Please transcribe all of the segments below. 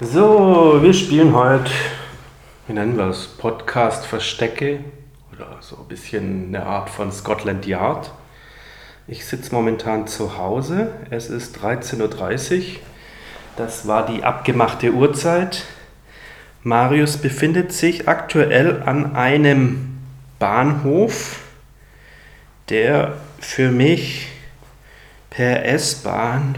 So, wir spielen heute, wie nennen wir es, Podcast Verstecke oder so ein bisschen eine Art von Scotland Yard. Ich sitze momentan zu Hause, es ist 13.30 Uhr, das war die abgemachte Uhrzeit. Marius befindet sich aktuell an einem Bahnhof, der für mich per S-Bahn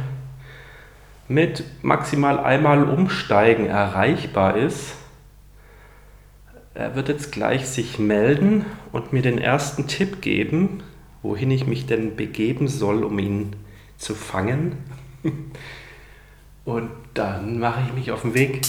mit maximal einmal Umsteigen erreichbar ist. Er wird jetzt gleich sich melden und mir den ersten Tipp geben, wohin ich mich denn begeben soll, um ihn zu fangen. Und dann mache ich mich auf den Weg.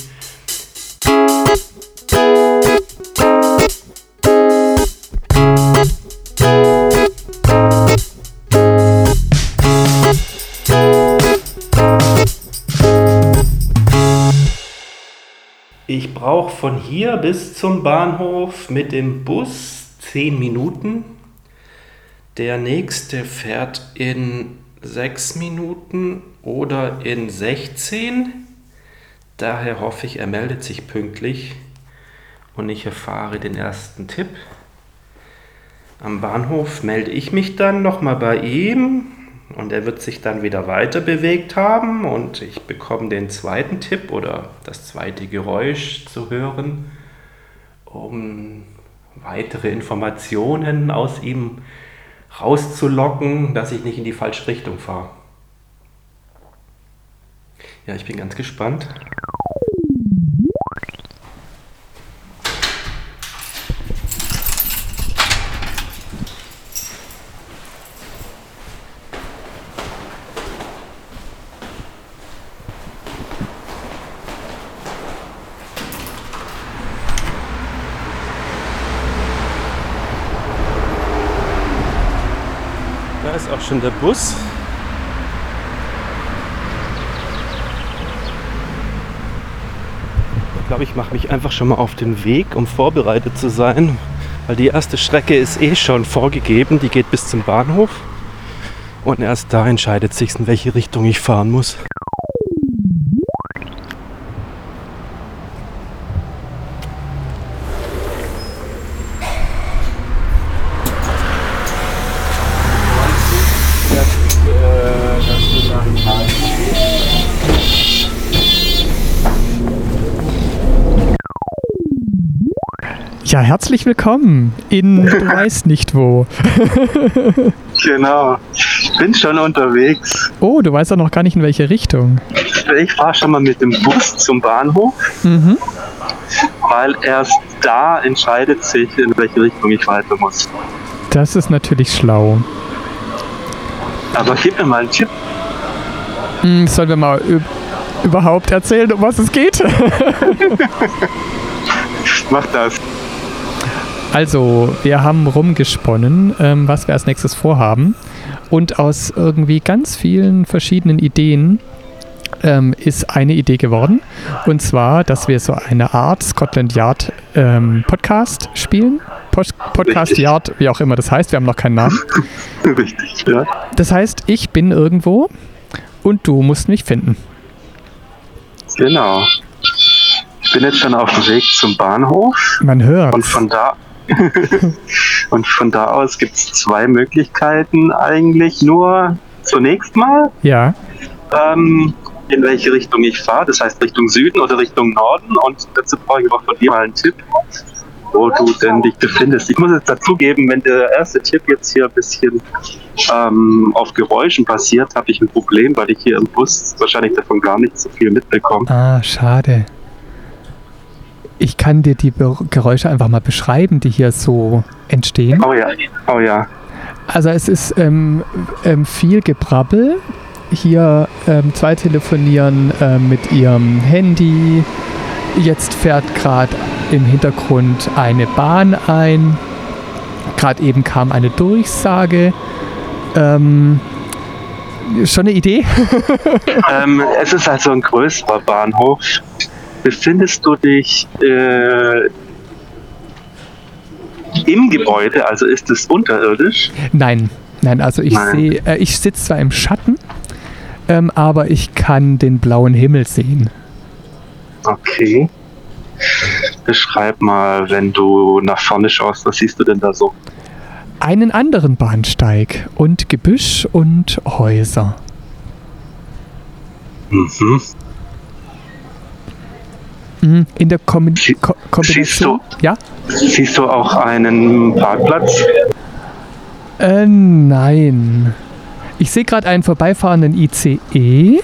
Brauche von hier bis zum Bahnhof mit dem Bus 10 Minuten. Der nächste fährt in 6 Minuten oder in 16. Daher hoffe ich, er meldet sich pünktlich und ich erfahre den ersten Tipp. Am Bahnhof melde ich mich dann nochmal bei ihm und er wird sich dann wieder weiter bewegt haben und ich bekomme den zweiten Tipp oder das zweite Geräusch zu hören, um weitere Informationen aus ihm rauszulocken, dass ich nicht in die falsche Richtung fahre. Ja, ich bin ganz gespannt. Da der Bus. Ich glaube, ich mache mich einfach schon mal auf den Weg, um vorbereitet zu sein, weil die erste Strecke ist eh schon vorgegeben, die geht bis zum Bahnhof und erst da entscheidet sich, in welche Richtung ich fahren muss. Ja, herzlich willkommen in du weißt nicht wo. Genau. Ich bin schon unterwegs. Oh, du weißt auch noch gar nicht in welche Richtung. Ich fahre schon mal mit dem Bus zum Bahnhof, Mhm. weil erst da entscheidet sich, in welche Richtung ich weiter muss. Das ist natürlich schlau. Aber gib mir mal einen Tipp. Hm, sollen wir mal üb- überhaupt erzählen, um was es geht? Mach das. Also, wir haben rumgesponnen, ähm, was wir als nächstes vorhaben. Und aus irgendwie ganz vielen verschiedenen Ideen ähm, ist eine Idee geworden. Und zwar, dass wir so eine Art Scotland Yard ähm, Podcast spielen. Post Podcast Richtig. Yard, wie auch immer das heißt. Wir haben noch keinen Namen. Richtig, ja. Das heißt, ich bin irgendwo und du musst mich finden. Genau. Ich bin jetzt schon auf dem Weg zum Bahnhof Man hört. und von da und von da aus gibt es zwei Möglichkeiten eigentlich. Nur zunächst mal, Ja. ähm, in welche Richtung ich fahre. Das heißt Richtung Süden oder Richtung Norden. Und dazu brauche ich aber von dir mal einen Tipp, wo du denn dich befindest. Ich muss jetzt dazugeben, wenn der erste Tipp jetzt hier ein bisschen ähm, auf Geräuschen basiert, habe ich ein Problem, weil ich hier im Bus wahrscheinlich davon gar nicht so viel mitbekomme. Ah, schade. Ich kann dir die Be Geräusche einfach mal beschreiben, die hier so entstehen. Oh ja, oh ja. Also es ist ähm, ähm, viel Gebrabbel. Hier ähm, zwei telefonieren ähm, mit ihrem Handy. Jetzt fährt gerade im Hintergrund eine Bahn ein. Gerade eben kam eine Durchsage. Ähm, schon eine Idee? ähm, es ist also ein größerer Bahnhof. Befindest du dich äh, im Gebäude, also ist es unterirdisch? Nein, nein, also ich sehe, äh, ich sitze zwar im Schatten, ähm, aber ich kann den blauen Himmel sehen. Okay. Beschreib mal, wenn du nach vorne schaust, was siehst du denn da so? Einen anderen Bahnsteig und Gebüsch und Häuser. Mhm. Mhm, In der Kombi Ko siehst Kombination. Ja? Siehst du auch einen Parkplatz? Äh, nein. Ich sehe gerade einen vorbeifahrenden ICE,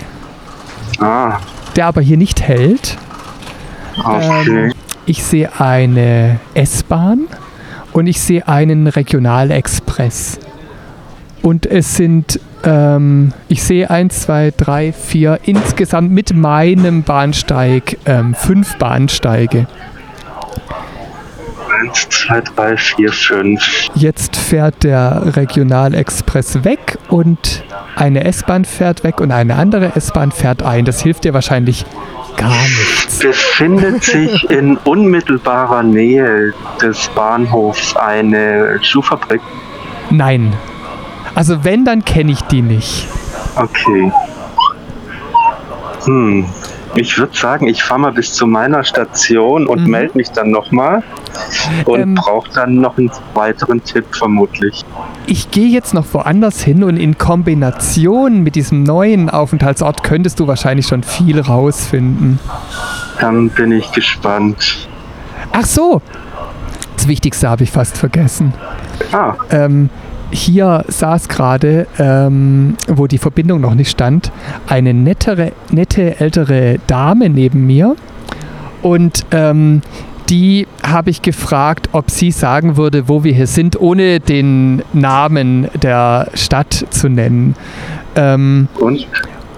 Ah, der aber hier nicht hält. Ähm, ich sehe eine S-Bahn und ich sehe einen Regionalexpress. Und es sind, ähm, ich sehe eins, zwei, drei, vier, insgesamt mit meinem Bahnsteig ähm, fünf Bahnsteige. Eins, zwei, drei, vier, fünf. Jetzt fährt der Regionalexpress weg und eine S-Bahn fährt weg und eine andere S-Bahn fährt ein. Das hilft dir wahrscheinlich gar nichts. Befindet sich in unmittelbarer Nähe des Bahnhofs eine Schuhfabrik? Nein. Also wenn, dann kenne ich die nicht. Okay. Hm. Ich würde sagen, ich fahre mal bis zu meiner Station und Mhm. melde mich dann nochmal und Ähm. brauche dann noch einen weiteren Tipp vermutlich. Ich gehe jetzt noch woanders hin und in Kombination mit diesem neuen Aufenthaltsort könntest du wahrscheinlich schon viel rausfinden. Dann bin ich gespannt. Ach so. Das Wichtigste habe ich fast vergessen. Ah, Ähm, hier saß gerade, ähm, wo die Verbindung noch nicht stand, eine nettere, nette ältere Dame neben mir. Und ähm, die habe ich gefragt, ob sie sagen würde, wo wir hier sind, ohne den Namen der Stadt zu nennen. Ähm, und?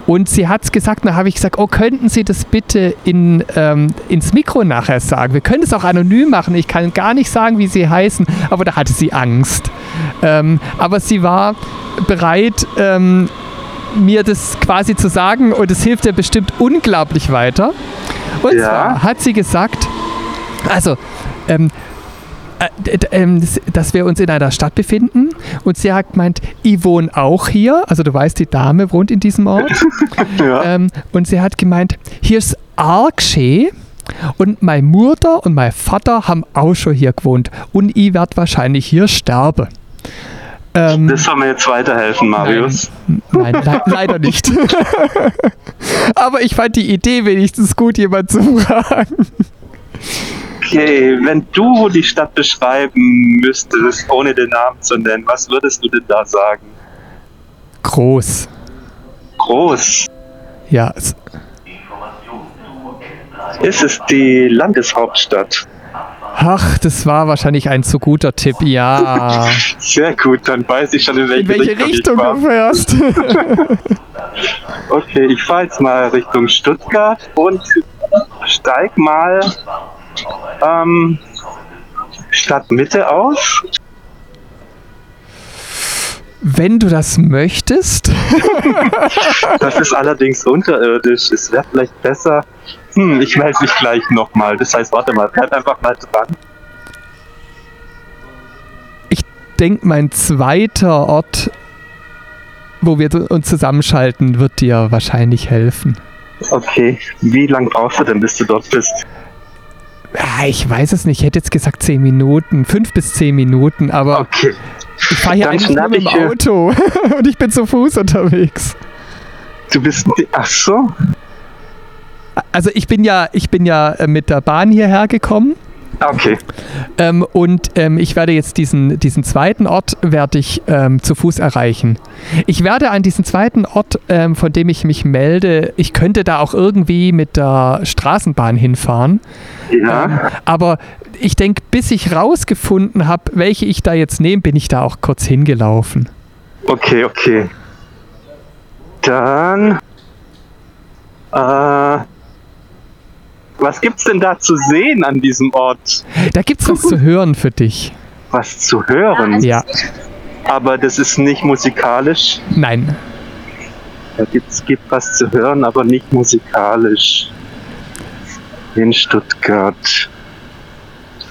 Und sie hat es gesagt, dann habe ich gesagt, oh, könnten Sie das bitte in, ähm, ins Mikro nachher sagen? Wir können es auch anonym machen. Ich kann gar nicht sagen, wie Sie heißen, aber da hatte sie Angst. Ähm, aber sie war bereit, ähm, mir das quasi zu sagen und es hilft ihr bestimmt unglaublich weiter. Und Ja. zwar hat sie gesagt, also, ähm, äh, ähm, dass wir uns in einer Stadt befinden und sie hat gemeint, ich wohne auch hier, also du weißt, die Dame wohnt in diesem Ort Ja. ähm, und sie hat gemeint, hier ist arg schön und meine Mutter und mein Vater haben auch schon hier gewohnt und ich werde wahrscheinlich hier sterben. Ähm, Das soll mir jetzt weiterhelfen, Marius. Nein, le leider nicht. Aber ich fand die Idee wenigstens gut, jemand zu fragen. Okay, wenn du die Stadt beschreiben müsstest, ohne den Namen zu nennen, was würdest du denn da sagen? Groß. Groß. Ja, es- Ist es die Landeshauptstadt? ach, das war wahrscheinlich ein zu guter Tipp. Ja. Sehr gut, dann weiß ich schon, in welche, In welche Richtung, Richtung ich du fährst. Okay, ich fahre jetzt mal Richtung Stuttgart und steig mal ähm, Stadtmitte aus. Wenn du das möchtest. Das ist allerdings unterirdisch. Es wäre vielleicht besser. Hm, ich melde mich gleich nochmal. Das heißt, warte mal, bleib einfach mal dran. Ich denke, mein zweiter Ort, wo wir uns zusammenschalten, wird dir wahrscheinlich helfen. Okay, wie lange brauchst du denn, bis du dort bist? Ah, Ich weiß es nicht. Ich hätte jetzt gesagt 10 Minuten, 5 bis 10 Minuten, aber Okay, ich fahre hier eigentlich nur mit dem Auto und ich bin zu Fuß unterwegs. du bist. Ach so. Also ich bin ja, ich bin ja äh, mit der Bahn hierher gekommen Okay, ähm, und ähm, ich werde jetzt diesen, diesen zweiten Ort werde ich ähm, zu Fuß erreichen. Ich werde an diesen zweiten Ort, ähm, von dem ich mich melde, ich könnte da auch irgendwie mit der Straßenbahn hinfahren. ja. Ähm, aber ich denke, bis ich rausgefunden habe, welche ich da jetzt nehme, bin ich da auch kurz hingelaufen. Okay, okay. Dann. Äh, was gibt's denn da zu sehen an diesem Ort? Da gibt es was zu hören für dich. Was zu hören? Ja, Aber das ist nicht musikalisch. nein. Da gibt's gibt was zu hören, aber nicht musikalisch. In Stuttgart.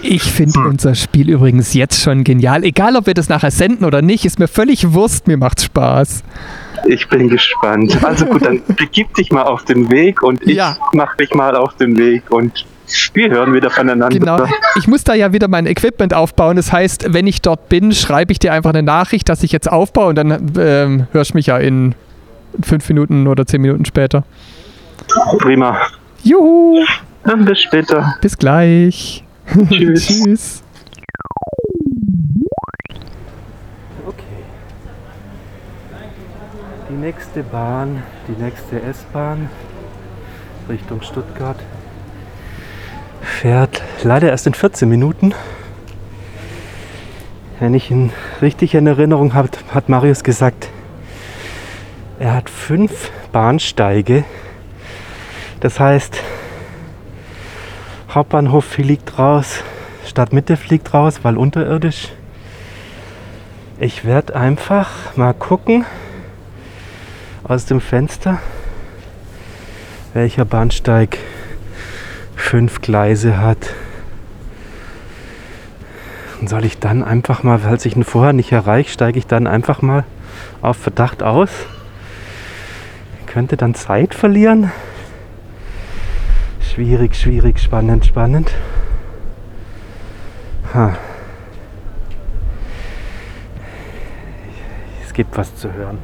Ich finde Hm. unser Spiel übrigens jetzt schon genial. Egal, ob wir das nachher senden oder nicht, ist mir völlig Wurst. Mir macht's Spaß. Ich bin gespannt. Also gut, dann begib dich mal auf den Weg und ich Ja. mach mich mal auf den Weg und wir hören wieder voneinander. Genau. Ich muss da ja wieder mein Equipment aufbauen. Das heißt, wenn ich dort bin, schreibe ich dir einfach eine Nachricht, dass ich jetzt aufbaue und dann ähm, hörst du mich ja in fünf Minuten oder zehn Minuten später. Prima. Juhu, Dann bis später. bis gleich. Tschüss. Tschüss. Okay. Die nächste Bahn, die nächste S-Bahn Richtung Stuttgart fährt leider erst in 14 Minuten. Wenn ich ihn richtig in Erinnerung habe, hat Marius gesagt, er hat fünf Bahnsteige. Das heißt, Hauptbahnhof fliegt raus, Stadtmitte fliegt raus, weil unterirdisch. Ich werde einfach mal gucken aus dem Fenster, welcher Bahnsteig fünf Gleise hat. Und soll ich dann einfach mal, falls ich ihn vorher nicht erreiche, steige ich dann einfach mal auf Verdacht aus? Könnte dann Zeit verlieren? Schwierig, schwierig, spannend, spannend. Ha. Es gibt was zu hören.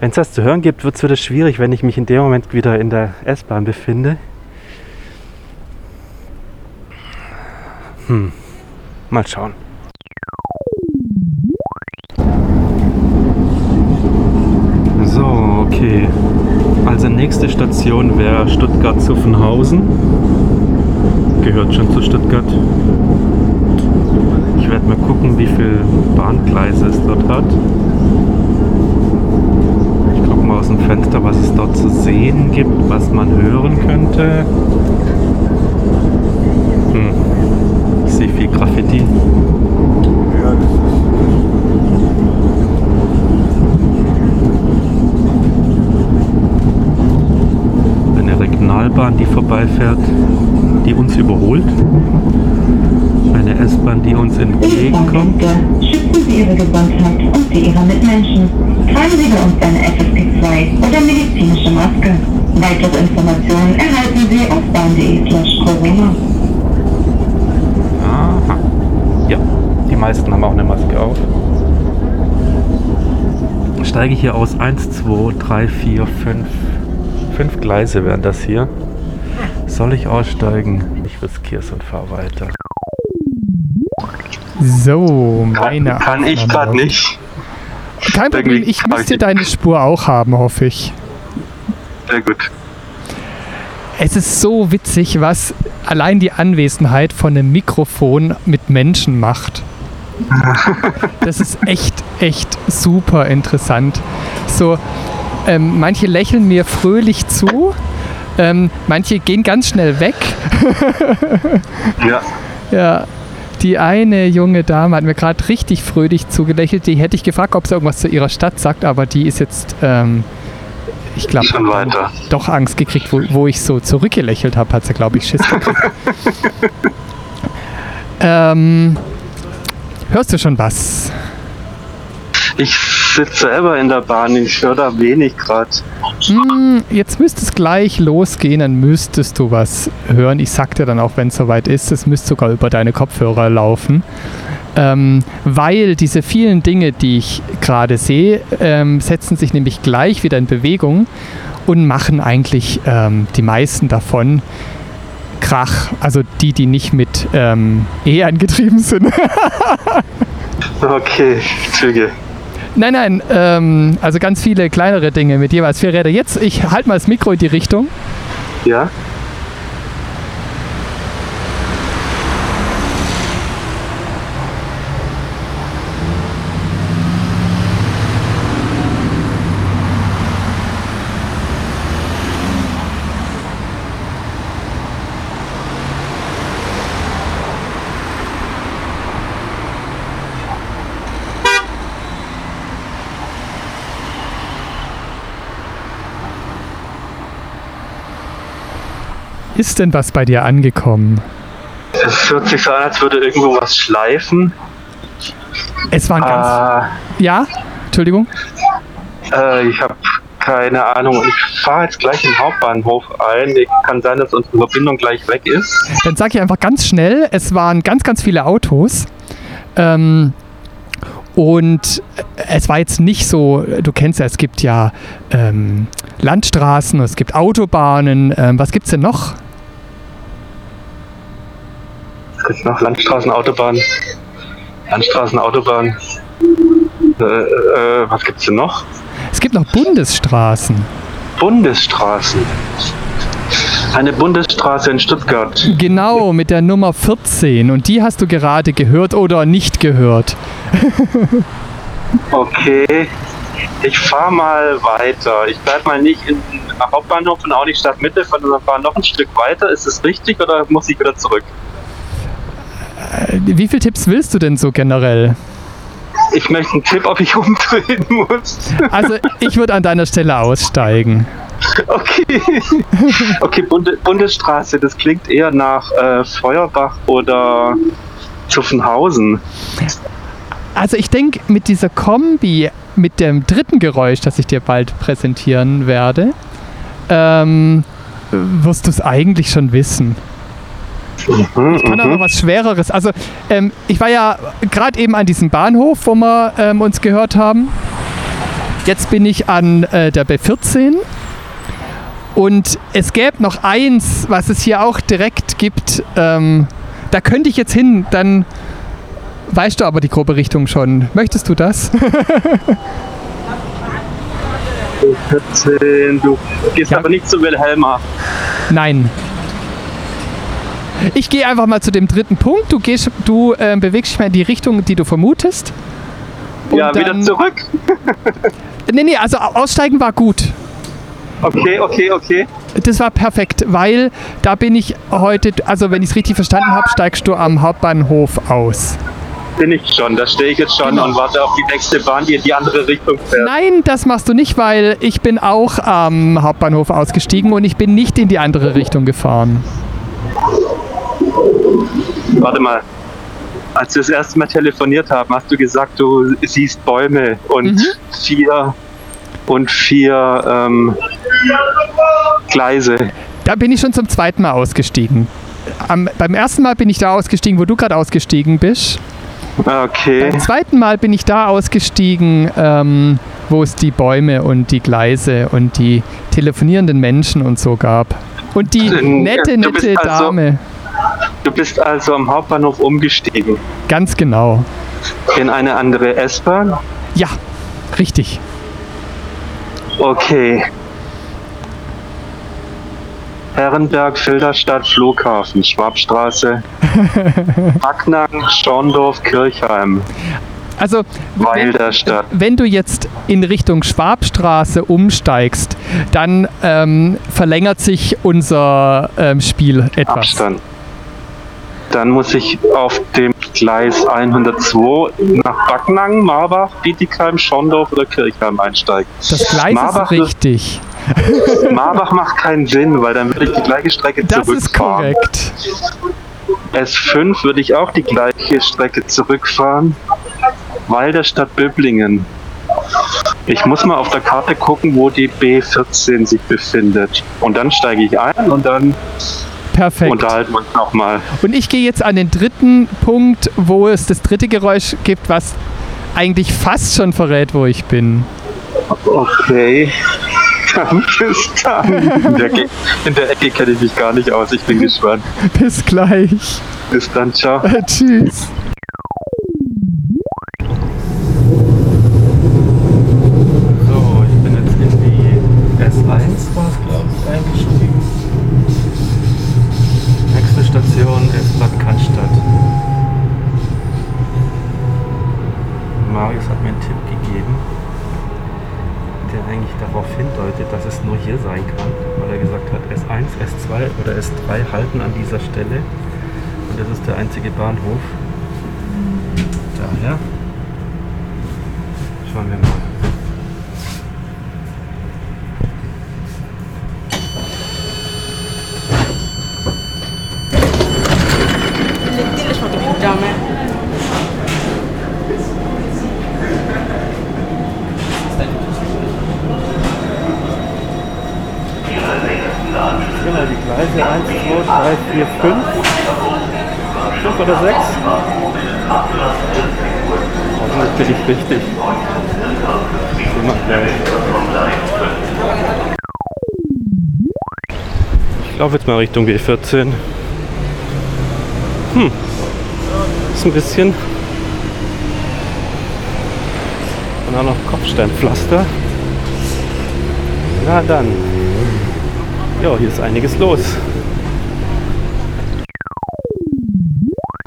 Wenn es was zu hören gibt, wird es wieder schwierig, wenn ich mich in dem Moment wieder in der S-Bahn befinde. Hm. Mal schauen. So, okay. Nächste Station wäre Stuttgart-Zuffenhausen. Gehört schon zu Stuttgart. Ich werde mal gucken, wie viele Bahngleise es dort hat. Ich gucke mal aus dem Fenster, was es dort zu sehen gibt, was man hören könnte. Hm. Ich sehe viel Graffiti. Eine Regionalbahn, die vorbeifährt, die uns überholt. Eine S-Bahn, die uns entgegenkommt. Schützen Sie Ihre Gesundheit und die Ihrer Mitmenschen. Tragen Sie bei uns eine FFP2 oder medizinische Maske. Weitere Informationen erhalten Sie auf bahn.de slash Corona. Aha. Ja, die meisten haben auch eine Maske auf. Steige ich hier aus 1, 2, 3, 4, 5. Fünf Gleise wären das hier. Soll ich aussteigen? Ich riskiere es und fahre weiter. So, meine Kann, kann ich gerade nicht. Kein Problem, ich müsste deine Spur auch haben, hoffe ich. Sehr gut. Es ist so witzig, was allein die Anwesenheit von einem Mikrofon mit Menschen macht. Das ist echt, echt super interessant. So, ähm, manche lächeln mir fröhlich zu, ähm, manche gehen ganz schnell weg. Ja. Ja, die eine junge Dame hat mir gerade richtig fröhlich zugelächelt. Die hätte ich gefragt, ob sie irgendwas zu ihrer Stadt sagt, aber die ist jetzt, ähm, ich glaube, doch Angst gekriegt, wo, wo ich so zurückgelächelt habe, hat sie, glaube ich, Schiss gekriegt. ähm, hörst du schon was? Ich sitze selber in der Bahn, ich höre da wenig gerade. Hm, jetzt müsste es gleich losgehen, dann müsstest du was hören. Ich sag dir dann auch, wenn es soweit ist, es müsste sogar über deine Kopfhörer laufen. Ähm, weil diese vielen Dinge, die ich gerade sehe, ähm, setzen sich nämlich gleich wieder in Bewegung und machen eigentlich ähm, die meisten davon Krach. Also die, die nicht mit ähm, E angetrieben sind. Okay, Züge. Nein, nein, ähm, also ganz viele kleinere Dinge mit jeweils vier Rädern. Jetzt, ich halte mal das Mikro in die Richtung. Ja? Ist denn was bei dir angekommen? Es hört sich so an, als würde irgendwo was schleifen. Es waren ganz. Ah, Ja? Entschuldigung? äh, ich habe keine Ahnung. Ich fahre jetzt gleich in den Hauptbahnhof ein. Kann sein, dass unsere Verbindung gleich weg ist. Dann sage ich einfach ganz schnell, es waren ganz, ganz viele Autos. Ähm, und es war jetzt nicht so, du kennst ja, es gibt ja ähm, Landstraßen, es gibt Autobahnen. Ähm, was gibt es denn noch? Es gibt noch Landstraßen, Autobahn. Landstraßen, Autobahn. Äh, äh, was gibt's denn noch? Es gibt noch Bundesstraßen. Bundesstraßen. Eine Bundesstraße in Stuttgart. Genau, mit der Nummer 14. Und die hast du gerade gehört oder nicht gehört. Okay. Ich fahre mal weiter. Ich bleib mal nicht in Hauptbahnhof und auch nicht Stadtmitte, sondern fahre noch ein Stück weiter. Ist es richtig oder muss ich wieder zurück? Äh, Wie viele Tipps willst du denn so generell? Ich möchte einen Tipp, ob ich umdrehen muss. Also ich würde an deiner Stelle aussteigen. Okay. Okay, Bunde Bundesstraße, das klingt eher nach äh, Feuerbach oder Zuffenhausen. Also ich denke, mit dieser Kombi, mit dem dritten Geräusch, das ich dir bald präsentieren werde, ähm, wirst du es eigentlich schon wissen. Mhm, Kann aber mhm. was Schwereres. Also ähm, ich war ja gerade eben an diesem Bahnhof, wo wir ähm, uns gehört haben. Jetzt bin ich an äh, der B14. Und es gäbe noch eins, was es hier auch direkt gibt. Ähm, da könnte ich jetzt hin, dann weißt du aber die grobe Richtung schon. Möchtest du das? 14, du gehst Ja. aber nicht zu Wilhelma. Nein. Ich gehe einfach mal zu dem dritten Punkt. Du, gehst, du ähm, bewegst dich mal in die Richtung, die du vermutest. Und ja, wieder dann- zurück. Nee, nee, also au- aussteigen war gut. Okay, okay, okay. Das war perfekt, weil da bin ich heute, also wenn ich es richtig verstanden habe, steigst du am Hauptbahnhof aus. Bin ich schon. Da stehe ich jetzt schon Genau. und warte auf die nächste Bahn, die in die andere Richtung fährt. Nein, das machst du nicht, weil ich bin auch am Hauptbahnhof ausgestiegen und ich bin nicht in die andere Richtung gefahren. Warte mal. Als wir das erste Mal telefoniert haben, hast du gesagt, du siehst Bäume und Mhm. vier und vier ähm, Gleise. Da bin ich schon zum zweiten Mal ausgestiegen. Am, beim ersten Mal bin ich da ausgestiegen, wo du gerade ausgestiegen bist. Okay. Beim zweiten Mal bin ich da ausgestiegen, ähm, wo es die Bäume und die Gleise und die telefonierenden Menschen und so gab. Und die nette, nette also- Dame. Du bist also am Hauptbahnhof umgestiegen Ganz genau. in eine andere S-Bahn. Ja, richtig. Okay. Herrenberg, Filderstadt, Flughafen, Schwabstraße, Backnang, Schorndorf, Kirchheim, Also, wenn, Weilderstadt. wenn du jetzt in Richtung Schwabstraße umsteigst, dann ähm, verlängert sich unser ähm, Spiel etwas. Abstand. Dann muss ich auf dem Gleis 102 nach Backnang, Marbach, Bietigheim, Schorndorf oder Kirchheim einsteigen. Das Gleis Marbach ist richtig. Marbach macht keinen Sinn, weil dann würde ich die gleiche Strecke Das ist zurückfahren. korrekt. S5 würde ich auch die gleiche Strecke zurückfahren. Walderstadt Böblingen. Ich muss mal auf der Karte gucken, wo die B14 sich befindet. Und dann steige ich ein und dann Perfekt. unterhalten wir uns nochmal. Und ich gehe jetzt an den dritten Punkt, wo es das dritte Geräusch gibt, was eigentlich fast schon verrät, wo ich bin. Okay. Dann bis dann. In der, Ge- in der Ecke kenne ich mich gar nicht aus. Ich bin gespannt. Bis gleich. Bis dann, ciao. Tschüss. Marius hat mir einen Tipp gegeben, der eigentlich darauf hindeutet, dass es nur hier sein kann, weil er gesagt hat, S1, S2 oder S3 halten an dieser Stelle. Und das ist der einzige Bahnhof. Daher schauen wir mal. 1, 2, 3, 4, 5. 5 oder 6? Hoffentlich bin ich richtig. Ich laufe jetzt mal Richtung B14. Hm. Ist ein bisschen. Und auch noch Kopfsteinpflaster. Na dann. Ja, hier ist einiges los.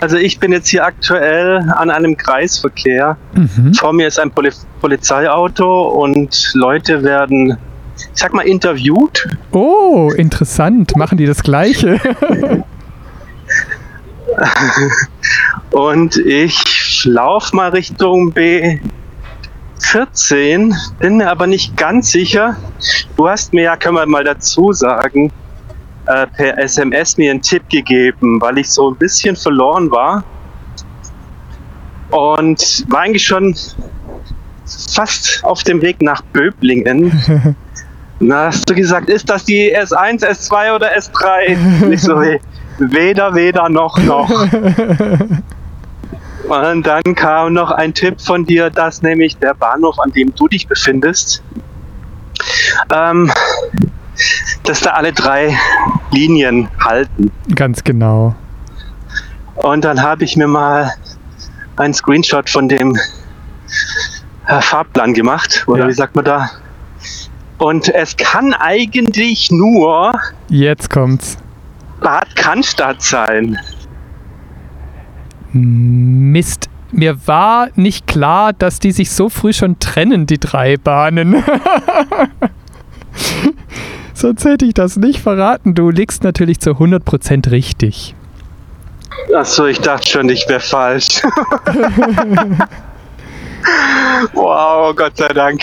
Also ich bin jetzt hier aktuell an einem Kreisverkehr. Mhm. Vor mir ist ein Poli Polizeiauto und Leute werden, ich sag mal, interviewt. Oh, interessant. Machen die das Gleiche? Und ich laufe mal Richtung B14, bin mir aber nicht ganz sicher. Du hast mir ja, können wir mal dazu sagen, äh, per SMS mir einen Tipp gegeben, weil ich so ein bisschen verloren war. Und war eigentlich schon fast auf dem Weg nach Böblingen. Na, hast du gesagt, ist das die S1, S2 oder S3? Ich so, hey, weder, weder, noch, noch. Und dann kam noch ein Tipp von dir, dass nämlich der Bahnhof, an dem du dich befindest, ähm, dass da alle drei Linien halten. Ganz genau. Und dann habe ich mir mal einen Screenshot von dem äh, Fahrplan gemacht, oder Ja. wie sagt man da? Und es kann eigentlich nur Jetzt kommt's. Bad Cannstatt sein. Mist. Mir war nicht klar, dass die sich so früh schon trennen, die drei Bahnen. Sonst hätte ich das nicht verraten. Du liegst natürlich zu 100% richtig. Achso, ich dachte schon, ich wäre falsch. wow, Gott sei Dank.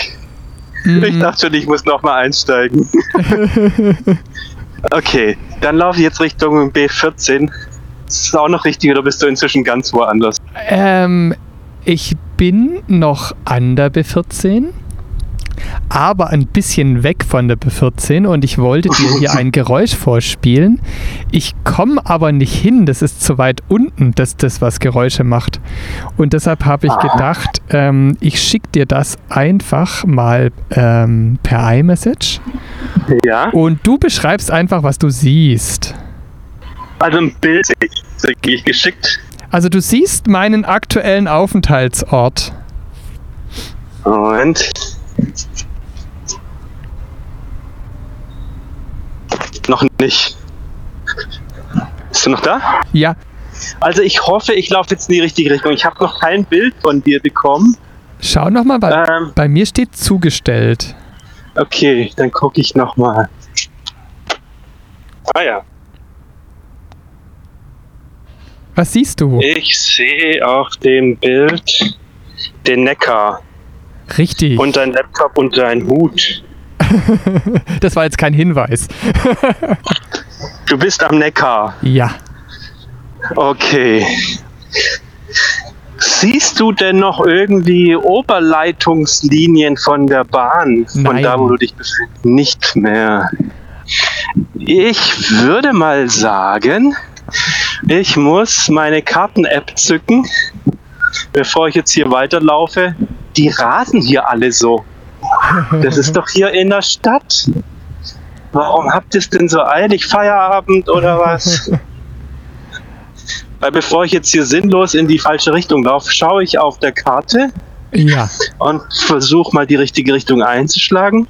Ich Mhm. dachte schon, ich muss nochmal einsteigen. okay, dann laufe ich jetzt Richtung B14. Ist das auch noch richtig oder bist du inzwischen ganz woanders? Ähm, ich bin noch an der B14, aber ein bisschen weg von der B14 und ich wollte dir hier ein Geräusch vorspielen. Ich komme aber nicht hin, das ist zu weit unten, dass das was Geräusche macht. Und deshalb habe ich gedacht, ähm, ich schicke dir das einfach mal ähm, per iMessage Ja. und du beschreibst einfach, was du siehst. Also ein Bild ich geschickt. Also du siehst meinen aktuellen Aufenthaltsort. Moment. Noch nicht. Bist du noch da? Ja, Also ich hoffe, ich laufe jetzt in die richtige Richtung. Ich habe noch kein Bild von dir bekommen. schau nochmal, bei, Ähm, bei mir steht zugestellt. okay, dann gucke ich noch mal. Ah ja, Was siehst du? ich sehe auf dem Bild den Neckar Richtig. und dein Laptop und dein Hut. das war jetzt kein Hinweis. Du bist am Neckar. Ja. Okay. Siehst du denn noch irgendwie Oberleitungslinien von der Bahn? Von Nein. da, wo du dich befindest? Nicht mehr. Ich würde mal sagen, ich muss meine Karten-App zücken, bevor ich jetzt hier weiterlaufe. Die rasen hier alle so. Das ist doch hier in der Stadt. Warum habt ihr es denn so eilig? Feierabend oder was? Weil bevor ich jetzt hier sinnlos in die falsche Richtung laufe, schaue ich auf der Karte Ja. und versuche mal die richtige Richtung einzuschlagen.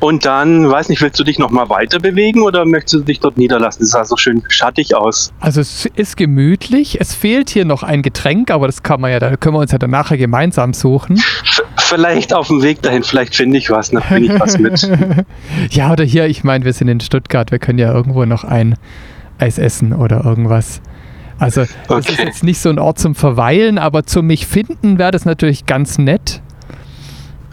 Und dann, weiß nicht, willst du dich noch mal weiter bewegen oder möchtest du dich dort niederlassen? Es sah so schön schattig aus. Also es ist gemütlich. Es fehlt hier noch ein Getränk, aber das kann man ja, da können wir uns ja dann nachher gemeinsam suchen. V vielleicht auf dem Weg dahin, vielleicht finde ich was, dann bringe ich was mit. ja, oder hier, ich meine, wir sind in Stuttgart, wir können ja irgendwo noch ein Eis essen oder irgendwas. Also, das ist Okay. jetzt nicht so ein Ort zum Verweilen, aber zum mich finden wäre das natürlich ganz nett.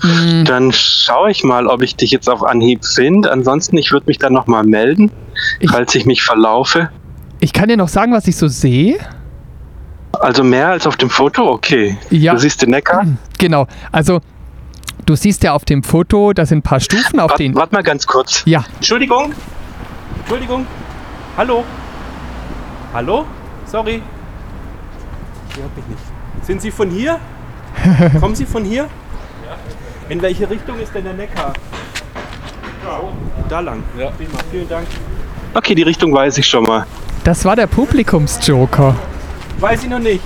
Mm, Dann schaue ich mal, ob ich dich jetzt auf Anhieb finde. Ansonsten, ich würde mich dann noch mal melden, Ich- falls ich mich verlaufe. Ich kann dir noch sagen, was ich so sehe. Also mehr als auf dem Foto? Okay. Ja. Du siehst den Neckar? Genau. Also, du siehst ja auf dem Foto, da sind ein paar Stufen, auf Warte denen. wart mal ganz kurz. Ja, Entschuldigung. Entschuldigung. Hallo. Hallo? Sorry. Hier hab ich nicht. Sind Sie von hier? Kommen Sie von hier? Ja. In welche Richtung ist denn der Neckar? Da lang. Ja. Prima. Vielen Dank. Okay, die Richtung weiß ich schon mal. Das war der Publikumsjoker. Weiß ich noch nicht.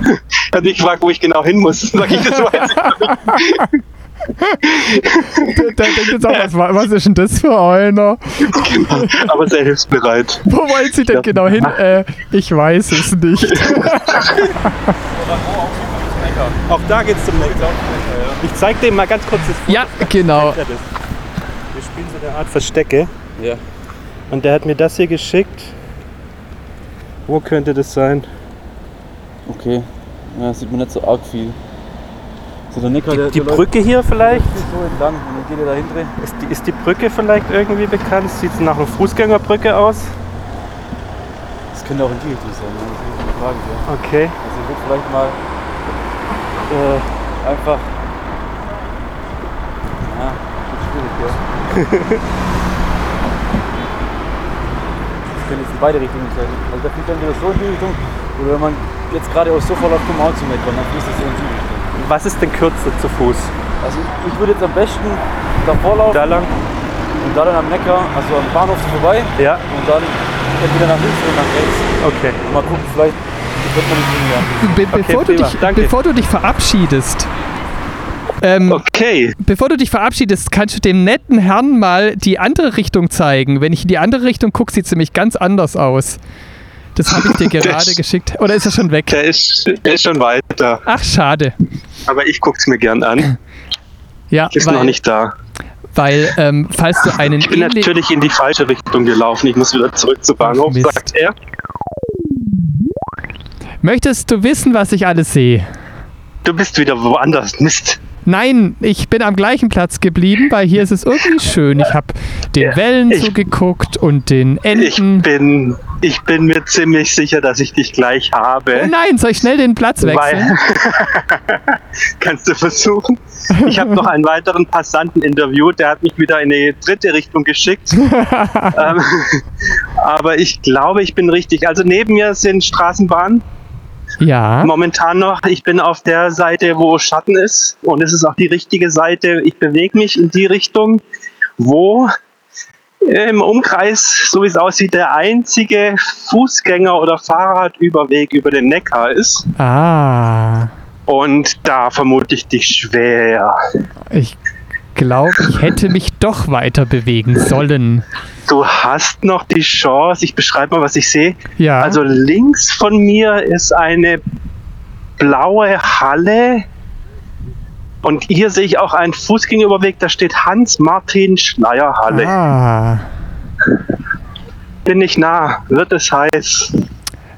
Hat mich gefragt, wo ich genau hin muss. Sag ich, das weiß ich noch nicht. Da denkt jetzt auch, was, was ist denn das für einer? Genau. Aber sehr hilfsbereit. Wo wollen Sie denn Ja. genau hin? Äh, ich weiß es nicht. Auch da geht's zum Neckar. Ich zeig dem mal ganz kurz das Foto. Ja, genau. Wir spielen so eine Art Verstecke. Ja. Und der hat mir das hier geschickt. Wo könnte das sein? Okay. Ja, sieht man nicht so arg viel. So der Neckar, der, Die der Brücke hier vielleicht? so entlang und dann geht er da hinten. Ist die, ist die Brücke vielleicht irgendwie bekannt? Sieht nach einer Fußgängerbrücke aus? Das könnte auch in die Richtung sein, ja. das ist eine Frage. Ja. Okay. Also ich würde vielleicht mal äh, einfach. Ja, das ist schwierig, ja. Das könnte jetzt in beide Richtungen sein. Also da fliegt dann wieder so in die Richtung, oder wenn man jetzt geradeaus so auf kommt, auch zu meckern, dann fließt es so in die Richtung. Was ist denn kürzer zu Fuß? Also ich würde jetzt am besten davor laufen Da lang? und da dann am Neckar, also am Bahnhof vorbei Ja. und dann entweder nach links oder nach rechts. Okay. Und mal gucken, vielleicht wird man nicht. Be bevor, du dich, Danke. bevor du dich verabschiedest, ähm, Okay. bevor du dich verabschiedest, kannst du dem netten Herrn mal die andere Richtung zeigen. Wenn ich in die andere Richtung gucke, sieht es nämlich ganz anders aus. Das habe ich dir gerade Das- geschickt. Oder ist er schon weg? Der ist, der ist schon weiter. Ach, schade. Aber ich guck's mir gern an. Ja, Ist weil, noch nicht da. weil ähm, falls du einen Ich bin natürlich in die falsche Richtung gelaufen. Ich muss wieder zurück zu Bahnhof, Mist. sagt er. Möchtest du wissen, was ich alles sehe? Du bist wieder woanders. Mist. Nein, ich bin am gleichen Platz geblieben, weil hier ist es irgendwie schön. Ich habe den Wellen ich- zugeguckt und den Ich Enten. bin, ich bin mir ziemlich sicher, dass ich dich gleich habe. Oh nein, soll ich schnell den Platz wechseln? Weil, kannst du versuchen? Ich habe noch einen weiteren Passanten interviewt, der hat mich wieder in die dritte Richtung geschickt. ähm, aber ich glaube, ich bin richtig. Also neben mir sind Straßenbahnen, Ja. momentan noch. Ich bin auf der Seite, wo Schatten ist und es ist auch die richtige Seite. Ich bewege mich in die Richtung, wo im Umkreis, so wie es aussieht, der einzige Fußgänger- oder Fahrradüberweg über den Neckar ist. Ah. Und da vermute ich dich schwer. Ich glaube, ich hätte mich doch weiter bewegen sollen. Du hast noch die Chance. Ich beschreibe mal, was ich sehe. Ja. Also links von mir ist eine blaue Halle. Und hier sehe ich auch einen Fußgängerüberweg, da steht Hans-Martin Schleierhalle. ah. Bin ich nah, wird es heiß.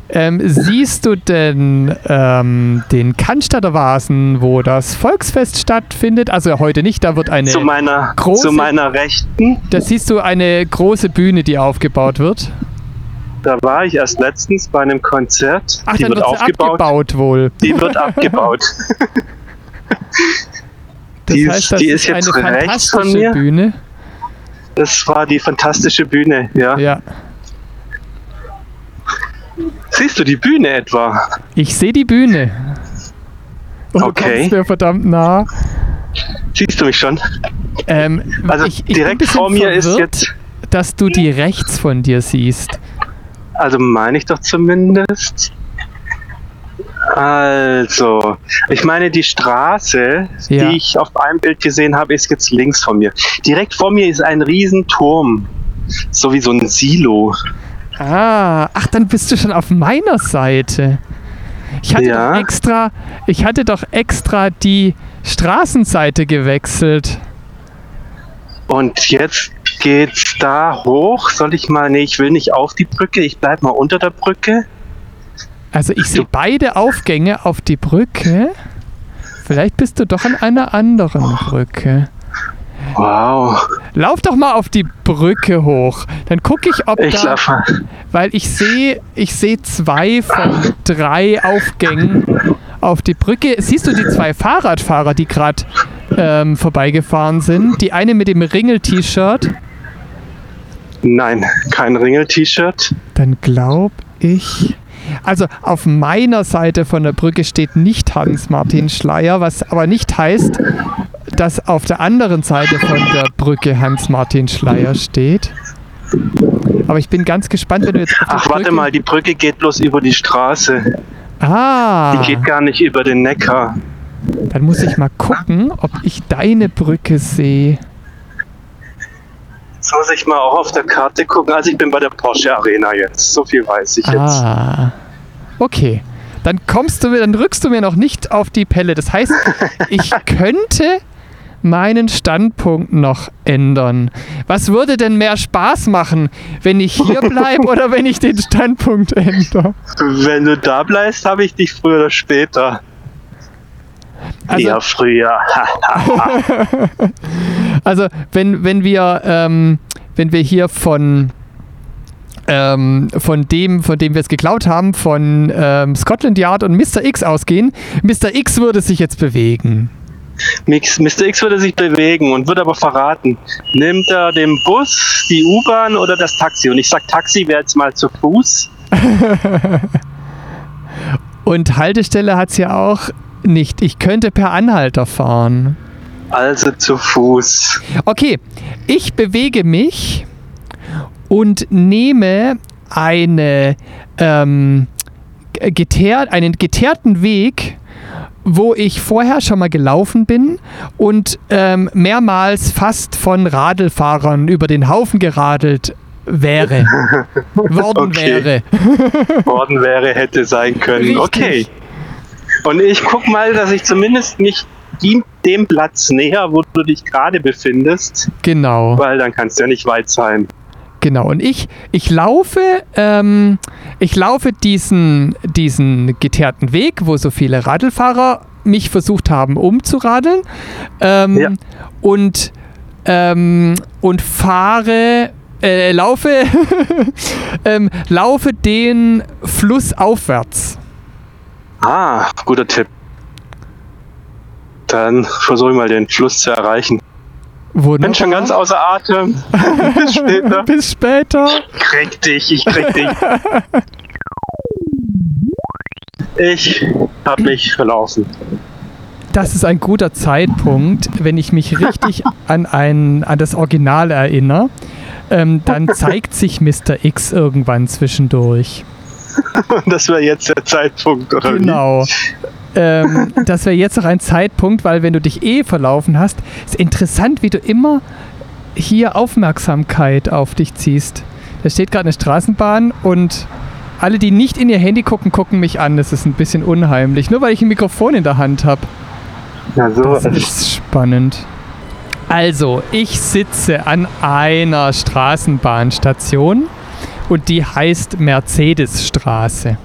Ähm, siehst du denn ähm, den Cannstatter Vasen, wo das Volksfest stattfindet? Also heute nicht, da wird eine. Zu meiner, große- zu meiner Rechten, Da siehst du eine große Bühne, die aufgebaut wird. da war ich erst letztens bei einem Konzert. Ach, die wird aufgebaut. abgebaut wohl. Die wird abgebaut. Das Die ist- heißt, das die ist, ist jetzt eine rechts von fantastische mir. Bühne. Das war die fantastische Bühne, ja. Ja. Siehst du die Bühne etwa? Ich sehe die Bühne. Und du Okay. kommst mir verdammt nah. Siehst du mich schon? Ähm, Also ich, ich direkt vor mir ist verwirrt, jetzt, dass du die rechts von dir siehst. also meine ich doch zumindest. Also, ich meine, die Straße, Ja. die ich auf einem Bild gesehen habe, ist jetzt links von mir. Direkt vor mir ist ein Riesenturm. So wie so ein Silo. Ah, ach, dann bist du schon auf meiner Seite. Ich hatte Ja. doch extra, ich hatte doch extra die Straßenseite gewechselt. Und jetzt geht's da hoch. Soll ich mal, nee, ich will nicht auf die Brücke, ich bleib mal unter der Brücke. Also ich sehe beide Aufgänge auf die Brücke. Vielleicht bist du doch an einer anderen Brücke. Wow. Lauf doch mal auf die Brücke hoch. Dann gucke ich, ob Ich da, lauf mal. weil ich sehe, ich sehe zwei von drei Aufgängen auf die Brücke. Siehst du die zwei Fahrradfahrer, die gerade ähm, vorbeigefahren sind? Die eine mit dem Ringel-T-Shirt. Nein, kein Ringel-T-Shirt. Dann glaube ich. Also auf meiner Seite von der Brücke steht nicht Hans-Martin Schleier, was aber nicht heißt, dass auf der anderen Seite von der Brücke Hans-Martin Schleier steht. Aber ich bin ganz gespannt, wenn du jetzt Ach, warte mal, die Brücke geht bloß über die Straße. Ah, Die geht gar nicht über den Neckar. dann muss ich mal gucken, ob ich deine Brücke sehe. Jetzt muss ich mal auch auf der Karte gucken. Also ich bin bei der Porsche Arena jetzt. So viel weiß ich jetzt. Ah, okay. Dann kommst du mir, dann rückst du mir noch nicht auf die Pelle. Das heißt, ich könnte meinen Standpunkt noch ändern. Was würde denn mehr Spaß machen, wenn ich hier bleibe oder wenn ich den Standpunkt ändere? Wenn du da bleibst, habe ich dich früher oder später. Also, Eher früher. also wenn, wenn wir ähm, wenn wir hier von ähm, von dem, von dem wir es geklaut haben, von ähm, Scotland Yard und Mr. X ausgehen, Mr. X würde sich jetzt bewegen. Mix- Mr. X würde sich bewegen und würde aber verraten. Nimmt er den Bus, die U-Bahn oder das Taxi? Und ich sag, Taxi wäre jetzt mal zu Fuß. Und Haltestelle hat es ja auch nicht. Ich könnte per Anhalter fahren. Also zu Fuß. Okay, ich bewege mich und nehme eine, ähm, geteert, einen geteerten Weg, wo ich vorher schon mal gelaufen bin und ähm, mehrmals fast von Radlfahrern über den Haufen geradelt wäre. worden Okay. wäre. Worden wäre, hätte sein können. Richtig. Okay. Und ich guck mal, dass ich zumindest nicht dem Platz näher, wo du dich gerade befindest, Genau. weil dann kannst du ja nicht weit sein. Genau, und ich, ich laufe, ähm, ich laufe diesen, diesen geteerten Weg, wo so viele Radlfahrer mich versucht haben umzuradeln ähm, Ja. und, ähm, und fahre, äh, laufe, ähm, laufe den Fluss aufwärts. Ah, guter Tipp. Dann versuche ich mal den Fluss zu erreichen. Wunderbar. Bin schon ganz außer Atem. Bis später. Bis später. Krieg dich, ich krieg dich. Ich hab mich verlaufen. Das ist ein guter Zeitpunkt, wenn ich mich richtig an, ein, an das Original erinnere. Ähm, dann zeigt sich Mr. X irgendwann zwischendurch. Das wäre jetzt der Zeitpunkt, oder Genau. Ähm, das wäre jetzt noch ein Zeitpunkt, weil wenn du dich eh verlaufen hast, ist interessant, wie du immer hier Aufmerksamkeit auf dich ziehst. Da steht gerade eine Straßenbahn und alle, die nicht in ihr Handy gucken, gucken mich an. Das ist ein bisschen unheimlich. Nur weil ich ein Mikrofon in der Hand habe. Ja, so Das ist spannend. Also, ich sitze an einer Straßenbahnstation und die heißt Mercedesstraße.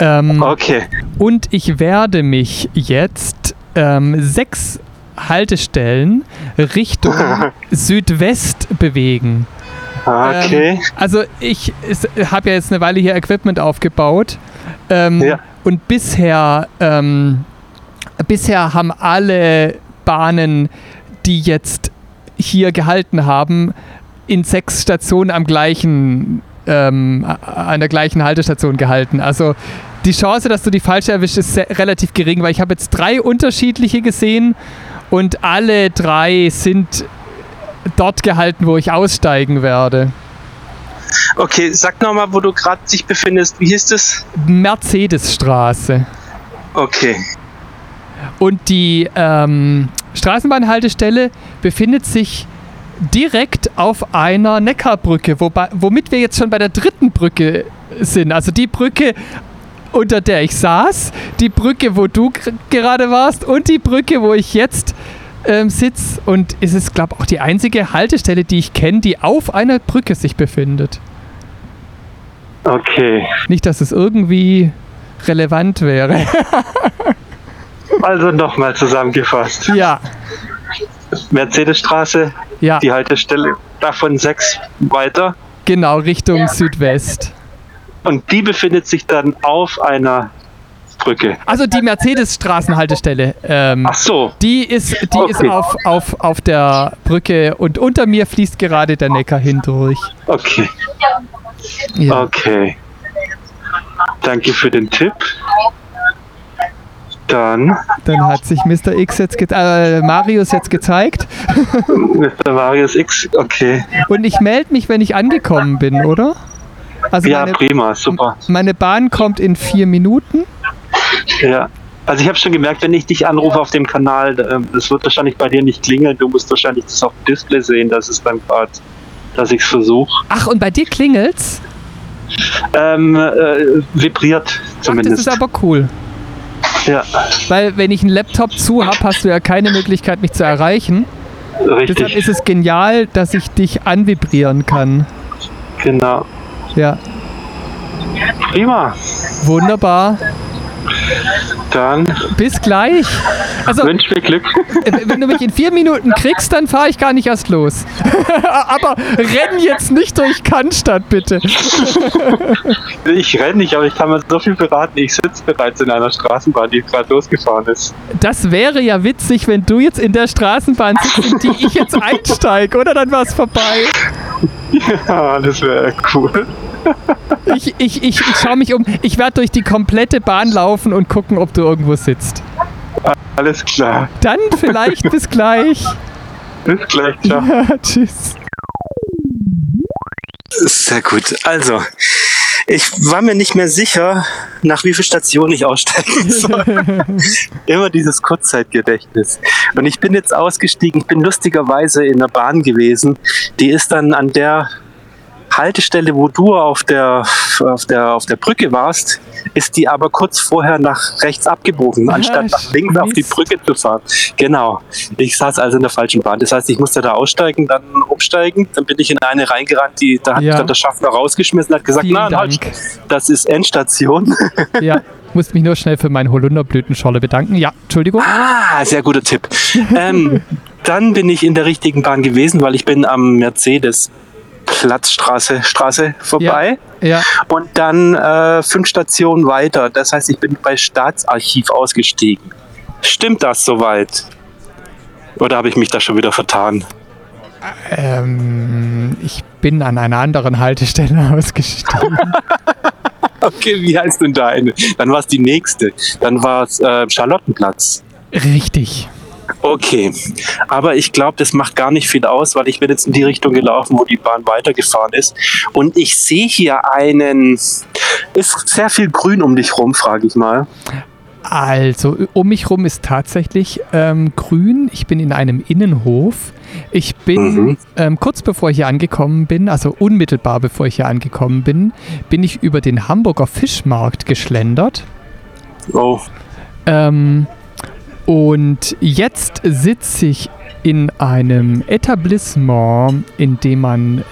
Ähm, Okay. und ich werde mich jetzt ähm, sechs Haltestellen Richtung Südwest bewegen. Okay. Ähm, also ich habe ja jetzt eine Weile hier Equipment aufgebaut ähm, Ja. und bisher, ähm, bisher haben alle Bahnen, die jetzt hier gehalten haben, in sechs Stationen am gleichen, ähm, an der gleichen Haltestation gehalten. Also die Chance, dass du die falsche erwischst, ist sehr, relativ gering, weil ich habe jetzt drei unterschiedliche gesehen und alle drei sind dort gehalten, wo ich aussteigen werde. Okay, sag nochmal, wo du gerade dich befindest. Wie hieß es? Mercedesstraße. Okay. Und die ähm, Straßenbahnhaltestelle befindet sich direkt auf einer Neckarbrücke, wobei, womit wir jetzt schon bei der dritten Brücke sind. Also die Brücke, unter der ich saß, die Brücke, wo du gerade warst und die Brücke, wo ich jetzt ähm, sitze. Und es ist, glaube ich, auch die einzige Haltestelle, die ich kenne, die auf einer Brücke sich befindet. Okay. Nicht, dass es irgendwie relevant wäre. Also nochmal zusammengefasst. ja, Mercedesstraße, ja, die Haltestelle, davon sechs weiter. genau, Richtung Südwest. Und die befindet sich dann auf einer Brücke. Also die Mercedes-Straßenhaltestelle. Ähm, Ach so. Die ist, die ist Okay. auf, auf, auf der Brücke und unter mir fließt gerade der Neckar hindurch. Okay. Ja. Okay. Danke für den Tipp. Dann Dann hat sich Mr. X jetzt ge äh, Marius jetzt gezeigt Mr. Marius X. Okay. und ich melde mich, wenn ich angekommen bin, oder? Also Ja, meine, prima, super. meine Bahn kommt in vier Minuten. Ja. Also ich habe schon gemerkt, wenn ich dich anrufe auf dem Kanal, ähm, das wird wahrscheinlich bei dir nicht klingeln. Du musst wahrscheinlich das auf dem Display sehen, dass es dann gerade, dass ich es versuche. Ach, und bei dir klingelt's? Ähm, äh, vibriert Ach, das zumindest. ist aber cool. ja, Weil wenn ich einen Laptop zu habe, hast du ja keine Möglichkeit, mich zu erreichen. Deshalb richtig. ist es genial, dass ich dich anvibrieren kann. Genau. Ja, Prima. wunderbar. Dann Bis gleich. Also, wünsch mir Glück. wenn du mich in vier Minuten kriegst, dann fahre ich gar nicht erst los. Aber renn jetzt nicht durch Cannstatt, bitte. Ich renne nicht, aber ich kann mir so viel beraten. Ich sitze bereits in einer Straßenbahn, die gerade losgefahren ist. Das wäre ja witzig, wenn du jetzt in der Straßenbahn sitzt, in die ich jetzt einsteige, oder? Dann war es vorbei. Ja, das wäre cool. Ich, ich, ich, ich schaue mich um. Ich werde durch die komplette Bahn laufen und gucken, ob du irgendwo sitzt. Alles klar. Dann vielleicht bis gleich. Bis gleich. Ciao. Ja, tschüss. Sehr gut. Also, ich war mir nicht mehr sicher, nach wie viel Stationen ich aussteigen soll. Immer dieses Kurzzeitgedächtnis. Und ich bin jetzt ausgestiegen. Ich bin lustigerweise in der Bahn gewesen. Die ist dann an der Haltestelle, wo du auf der, auf der, auf der Brücke warst, ist die aber kurz vorher nach rechts abgebogen, anstatt nach links auf die. Brücke zu fahren. Genau. Ich saß also in der falschen Bahn. Das heißt, ich musste da aussteigen, dann umsteigen. Dann bin ich in eine reingerannt, die, da hat Ja. dann der Schaffner rausgeschmissen und hat gesagt, nein, halt, das ist Endstation. Ja, muss mich nur schnell für meine Holunderblütenscholle bedanken. Ja, Entschuldigung. ah, sehr guter Tipp. ähm, dann bin ich in der richtigen Bahn gewesen, weil ich bin am Mercedes Platzstraße Straße vorbei. Ja, Und dann äh, fünf Stationen weiter. Das heißt, ich bin bei Staatsarchiv ausgestiegen. Stimmt das soweit? Oder habe ich mich da schon wieder vertan? ähm, ich bin an einer anderen Haltestelle ausgestiegen. Okay, wie heißt denn deine? Dann war es die nächste. Dann war es äh, Charlottenplatz. Richtig. Okay, aber ich glaube, das macht gar nicht viel aus, weil ich bin jetzt in die Richtung gelaufen, wo die Bahn weitergefahren ist. Und ich sehe hier einen. Ist sehr viel Grün um dich rum, frage ich mal. Also, um mich rum ist tatsächlich ähm, grün. Ich bin in einem Innenhof. Ich bin Mhm. ähm, kurz bevor ich hier angekommen bin, also unmittelbar bevor ich hier angekommen bin, bin ich über den Hamburger Fischmarkt geschlendert. Oh, Ähm, und jetzt sitze ich in einem Etablissement, in dem man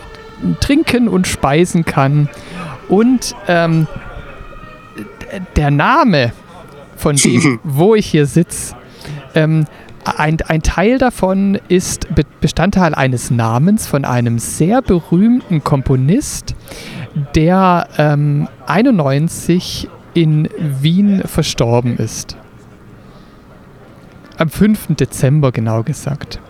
trinken und speisen kann. Und ähm, der Name von dem, wo ich hier sitze, ähm, ein, ein Teil davon ist Be Bestandteil eines Namens von einem sehr berühmten Komponist, der ähm, 91 in Wien verstorben ist. Am 5. Dezember genau gesagt.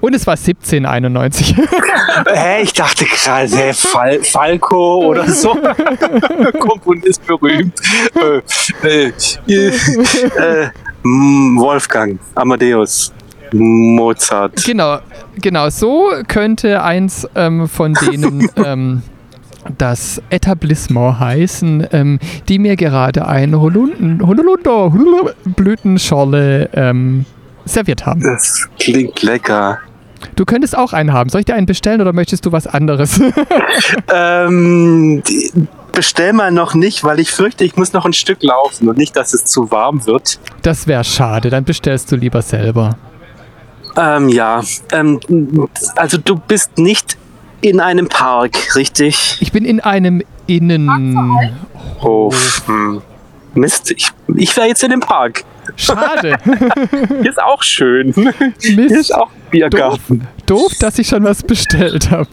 Und es war 1791. Hä, ich dachte gerade, Fal Falco oder so. Komponist berühmt. Äh, äh, äh, mm, Wolfgang, Amadeus, Mozart. genau, genau, so könnte eins ähm, von denen ähm, das Etablissement heißen, ähm, die mir gerade eine Holunden, Holunder Blütenschorle ähm, serviert haben. Das klingt lecker. Du könntest auch einen haben. Soll ich dir einen bestellen oder möchtest du was anderes? Ähm, bestell mal noch nicht, weil ich fürchte, ich muss noch ein Stück laufen und nicht, dass es zu warm wird. Das wäre schade, dann bestellst du lieber selber. Ähm, ja, ähm, also du bist nicht in einem Park, richtig? Ich bin in einem Innen. Hof. Hm. Mist, ich, ich wäre jetzt in dem Park. Schade. Hier ist auch schön. Hier Mist. ist auch Biergarten. Doof, dass ich schon was bestellt habe.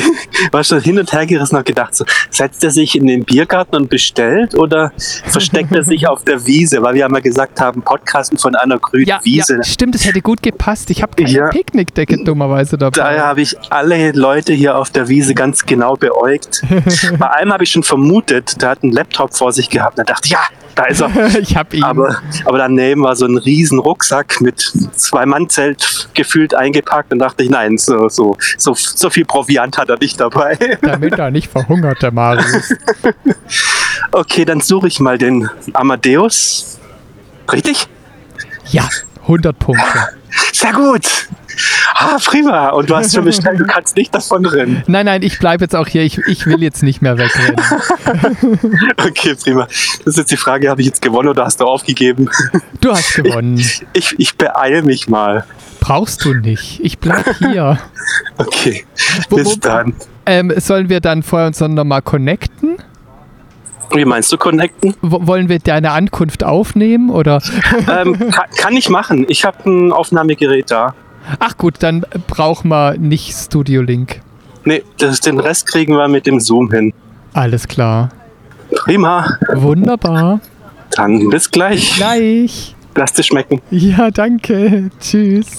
War schon hin und her gerissen und gedacht, so, setzt er sich in den Biergarten und bestellt oder versteckt er sich auf der Wiese? Weil wir ja mal gesagt haben, Podcasten von einer grünen Ja, Wiese. ja, stimmt, es hätte gut gepasst. Ich habe keine Ja. Picknickdecke dummerweise dabei. Daher habe ich alle Leute hier auf der Wiese ganz genau beäugt. Bei einem habe ich schon vermutet, der hat einen Laptop vor sich gehabt. Und da dachte ich, ja, da ist er. ich habe ihn. Aber, aber daneben war so ein riesen Rucksack mit zwei Mannzelt gefühlt eingepackt und dachte ich, nein, so, so, so, so viel Proviant hat er nicht dabei. damit er nicht verhungert, der Marius. Okay, dann suche ich mal den Amadeus. Richtig? Ja, 100 Punkte. Sehr gut. Ah, prima. Und du hast schon bestellt, du kannst nicht davon rennen. Nein, nein, ich bleibe jetzt auch hier. Ich, ich will jetzt nicht mehr wegrennen. Okay, prima. Das ist jetzt die Frage, habe ich jetzt gewonnen oder hast du aufgegeben? Du hast gewonnen. Ich, ich beeile mich mal. Brauchst du nicht. Ich bleib hier. Okay, bis wo- dann. Ähm, sollen wir dann vorher uns dann nochmal connecten? Wie meinst du connecten? Wollen wir deine Ankunft aufnehmen oder? ähm, kann, kann ich machen. Ich habe ein Aufnahmegerät da. Ach gut, dann brauchen wir nicht Studio Link. Nee, das, den Rest kriegen wir mit dem Zoom hin. Alles klar. Prima. Wunderbar. Dann bis gleich. Gleich. Lass dir schmecken. Ja, danke. Tschüss.